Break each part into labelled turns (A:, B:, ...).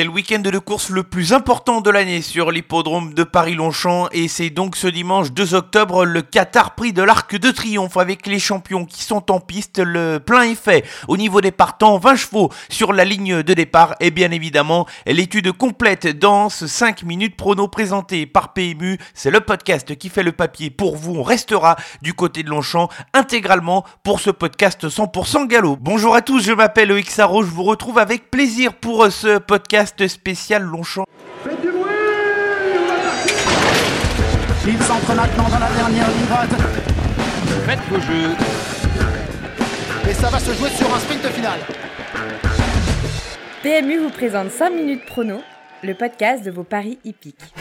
A: C'est le week-end de course le plus important de l'année sur l'hippodrome de Paris-Longchamp et c'est donc ce dimanche 2 octobre le Qatar Prix de l'Arc de Triomphe avec les champions qui sont en piste. Le plein fait au niveau des partants, 20 chevaux sur la ligne de départ et bien évidemment l'étude complète dans ce 5 minutes prono présenté par PMU. C'est le podcast qui fait le papier pour vous. On restera du côté de Longchamp intégralement pour ce podcast 100% galop. Bonjour à tous, je m'appelle Xaro, je vous retrouve avec plaisir pour ce podcast spécial Longchamp.
B: Faites du bruit Il s'entre maintenant dans la dernière ligne droite.
C: Faites vos jeux.
B: Et ça va se jouer sur un sprint final.
D: PMU vous présente 5 minutes prono, le podcast de vos paris hippiques.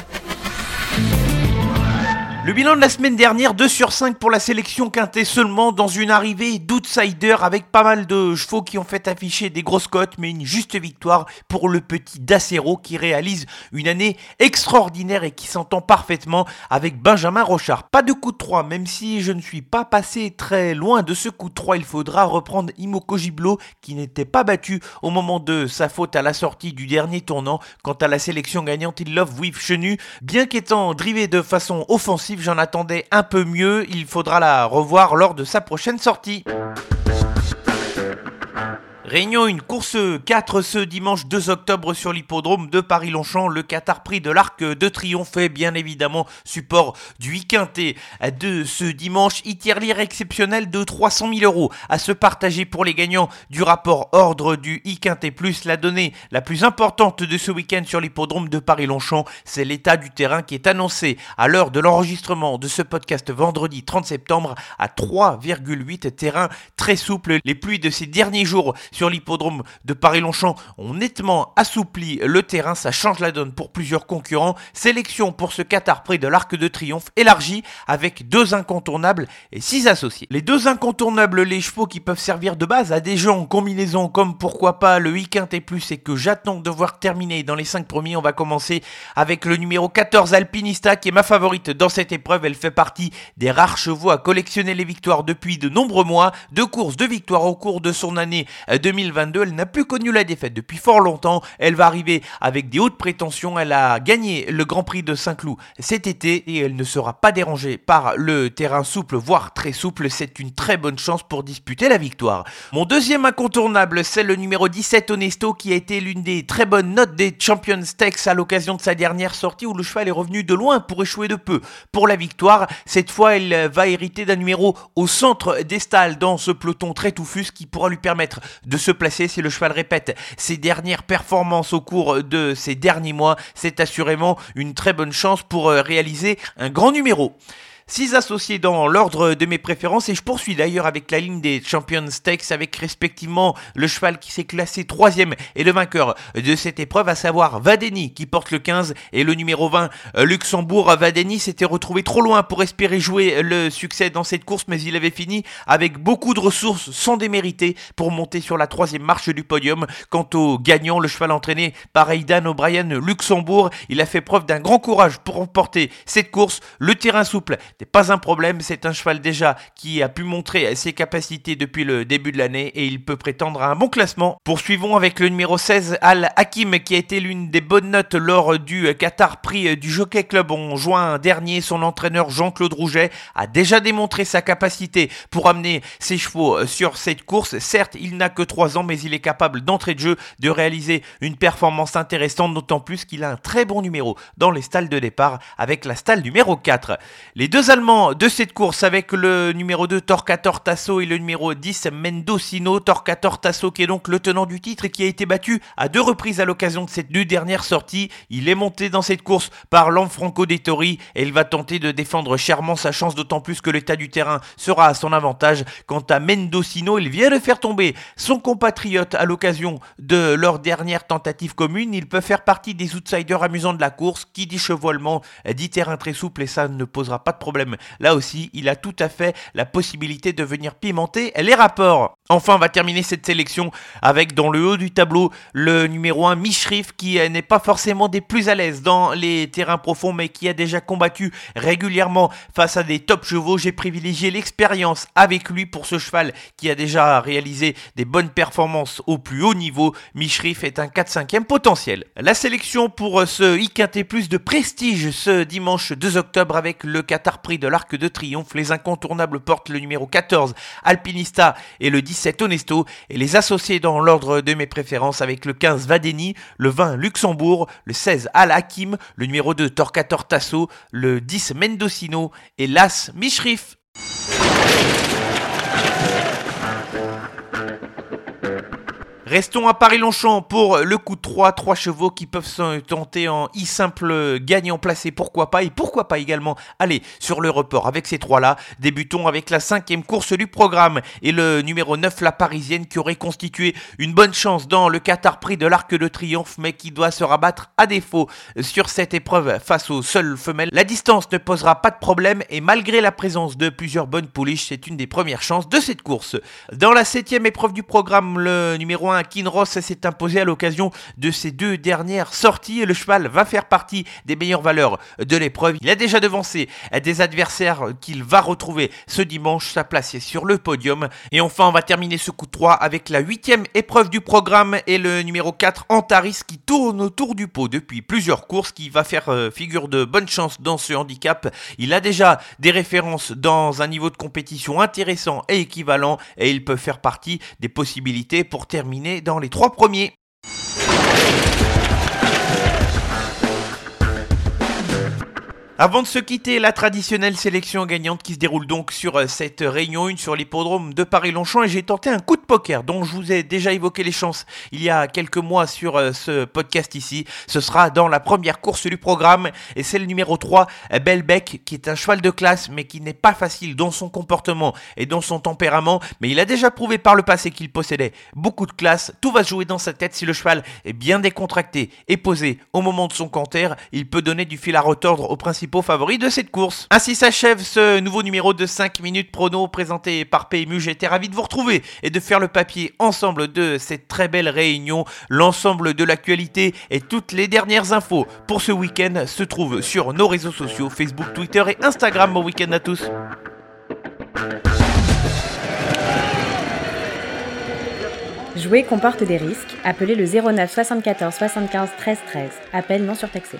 A: Le bilan de la semaine dernière, 2 sur 5 pour la sélection quintée seulement dans une arrivée d'outsider avec pas mal de chevaux qui ont fait afficher des grosses cotes mais une juste victoire pour le petit Dacero qui réalise une année extraordinaire et qui s'entend parfaitement avec Benjamin Rochard. Pas de coup de 3 même si je ne suis pas passé très loin de ce coup de 3, il faudra reprendre Imoko Giblo qui n'était pas battu au moment de sa faute à la sortie du dernier tournant. Quant à la sélection gagnante, il love with Chenu, bien qu'étant drivé de façon offensive j'en attendais un peu mieux, il faudra la revoir lors de sa prochaine sortie. Réunion une course 4 ce dimanche 2 octobre sur l'hippodrome de Paris-Longchamp. Le Qatar Prix de l'Arc de Triomphe est bien évidemment support du Iquinté de ce dimanche. Itirlire exceptionnel de 300 000 euros à se partager pour les gagnants du rapport ordre du Iquinté Plus. La donnée la plus importante de ce week-end sur l'hippodrome de Paris-Longchamp, c'est l'état du terrain qui est annoncé à l'heure de l'enregistrement de ce podcast vendredi 30 septembre à 3,8 terrain très souple. Les pluies de ces derniers jours sur l'hippodrome de Paris-Longchamp ont nettement assoupli le terrain, ça change la donne pour plusieurs concurrents. Sélection pour ce Qatar Prix de l'Arc de Triomphe élargie avec deux incontournables et six associés. Les deux incontournables, les chevaux qui peuvent servir de base à des jeux en combinaison comme pourquoi pas le T Plus et que j'attends de voir terminer dans les cinq premiers. On va commencer avec le numéro 14 Alpinista qui est ma favorite dans cette épreuve. Elle fait partie des rares chevaux à collectionner les victoires depuis de nombreux mois. Deux courses de victoires au cours de son année de 2022. Elle n'a plus connu la défaite depuis fort longtemps. Elle va arriver avec des hautes prétentions. Elle a gagné le Grand Prix de Saint-Cloud cet été et elle ne sera pas dérangée par le terrain souple, voire très souple. C'est une très bonne chance pour disputer la victoire. Mon deuxième incontournable, c'est le numéro 17 Honesto qui a été l'une des très bonnes notes des Champions Stakes à l'occasion de sa dernière sortie où le cheval est revenu de loin pour échouer de peu. Pour la victoire, cette fois, elle va hériter d'un numéro au centre des stalles dans ce peloton très touffu qui pourra lui permettre de se placer si le cheval répète ses dernières performances au cours de ces derniers mois. C'est assurément une très bonne chance pour euh, réaliser un grand numéro. 6 associés dans l'ordre de mes préférences et je poursuis d'ailleurs avec la ligne des Champions Stakes avec respectivement le cheval qui s'est classé troisième et le vainqueur de cette épreuve, à savoir Vadeni qui porte le 15 et le numéro 20 Luxembourg. Vadeni s'était retrouvé trop loin pour espérer jouer le succès dans cette course mais il avait fini avec beaucoup de ressources sans démériter pour monter sur la troisième marche du podium. Quant au gagnant, le cheval entraîné par Aidan O'Brien Luxembourg, il a fait preuve d'un grand courage pour remporter cette course. Le terrain souple n'est pas un problème, c'est un cheval déjà qui a pu montrer ses capacités depuis le début de l'année et il peut prétendre à un bon classement. Poursuivons avec le numéro 16, Al Hakim, qui a été l'une des bonnes notes lors du Qatar Prix du Jockey Club en juin dernier. Son entraîneur Jean-Claude Rouget a déjà démontré sa capacité pour amener ses chevaux sur cette course. Certes, il n'a que 3 ans, mais il est capable d'entrée de jeu de réaliser une performance intéressante, d'autant plus qu'il a un très bon numéro dans les stalles de départ avec la stalle numéro 4. Les deux De cette course avec le numéro 2 Torquator Tasso et le numéro 10 Mendocino. Torquator Tasso qui est donc le tenant du titre et qui a été battu à deux reprises à l'occasion de cette deux dernières sorties. Il est monté dans cette course par Lanfranco Dettori et il va tenter de défendre chèrement sa chance d'autant plus que l'état du terrain sera à son avantage. Quant à Mendocino, il vient de faire tomber son compatriote à l'occasion de leur dernière tentative commune. Il peut faire partie des outsiders amusants de la course. Qui dit chevalement dit terrain très souple et ça ne posera pas de problème Là aussi, il a tout à fait la possibilité de venir pimenter les rapports. Enfin, on va terminer cette sélection avec dans le haut du tableau le numéro 1 Mishrif qui n'est pas forcément des plus à l'aise dans les terrains profonds mais qui a déjà combattu régulièrement face à des top chevaux. J'ai privilégié l'expérience avec lui pour ce cheval qui a déjà réalisé des bonnes performances au plus haut niveau. Mishrif est un 4-5e potentiel. La sélection pour ce IQT plus de prestige ce dimanche 2 octobre avec le Qatar Prix de l'Arc de Triomphe. Les incontournables portent le numéro 14 Alpinista et le 10 17 Honesto et les associer dans l'ordre de mes préférences avec le 15 Vadeni, le 20 Luxembourg, le 16 Al Hakim, le numéro 2 Torcator Tasso, le 10 Mendocino et l'As Mishrif. Restons à Paris-Longchamp pour le coup de 3, 3 chevaux qui peuvent se tenter en i simple gagnant placé, pourquoi pas, et pourquoi pas également aller sur le report avec ces trois-là. Débutons avec la cinquième course du programme et le numéro 9, la parisienne, qui aurait constitué une bonne chance dans le Qatar Prix de l'Arc de Triomphe, mais qui doit se rabattre à défaut sur cette épreuve face aux seules femelles. La distance ne posera pas de problème et malgré la présence de plusieurs bonnes pouliches, c'est une des premières chances de cette course. Dans la septième épreuve du programme, le numéro 1 Kinross s'est imposé à l'occasion de ses deux dernières sorties le cheval va faire partie des meilleures valeurs de l'épreuve. Il a déjà devancé des adversaires qu'il va retrouver ce dimanche, sa place est sur le podium. Et enfin, on va terminer ce coup de 3 avec la huitième épreuve du programme et le numéro 4 Antaris qui tourne autour du pot depuis plusieurs courses, qui va faire euh, figure de bonne chance dans ce handicap. Il a déjà des références dans un niveau de compétition intéressant et équivalent et il peut faire partie des possibilités pour terminer dans les trois premiers. Avant de se quitter, la traditionnelle sélection gagnante qui se déroule donc sur euh, cette réunion 1 sur l'hippodrome de Paris-Longchamp et j'ai tenté un coup de poker dont je vous ai déjà évoqué les chances il y a quelques mois sur euh, ce podcast ici. Ce sera dans la première course du programme et c'est le numéro 3, Belbec, qui est un cheval de classe mais qui n'est pas facile dans son comportement et dans son tempérament. Mais il a déjà prouvé par le passé qu'il possédait beaucoup de classe. Tout va se jouer dans sa tête si le cheval est bien décontracté et posé au moment de son canter. Il peut donner du fil à retordre au principe favoris de cette course. Ainsi s'achève ce nouveau numéro de 5 minutes prono présenté par PMU. J'étais ravi de vous retrouver et de faire le papier ensemble de cette très belle réunion. L'ensemble de l'actualité et toutes les dernières infos pour ce week-end se trouvent sur nos réseaux sociaux Facebook, Twitter et Instagram. Bon week-end à tous.
D: Jouer comporte des risques. Appelez le 09 74 75 13 13. Appel non surtaxé.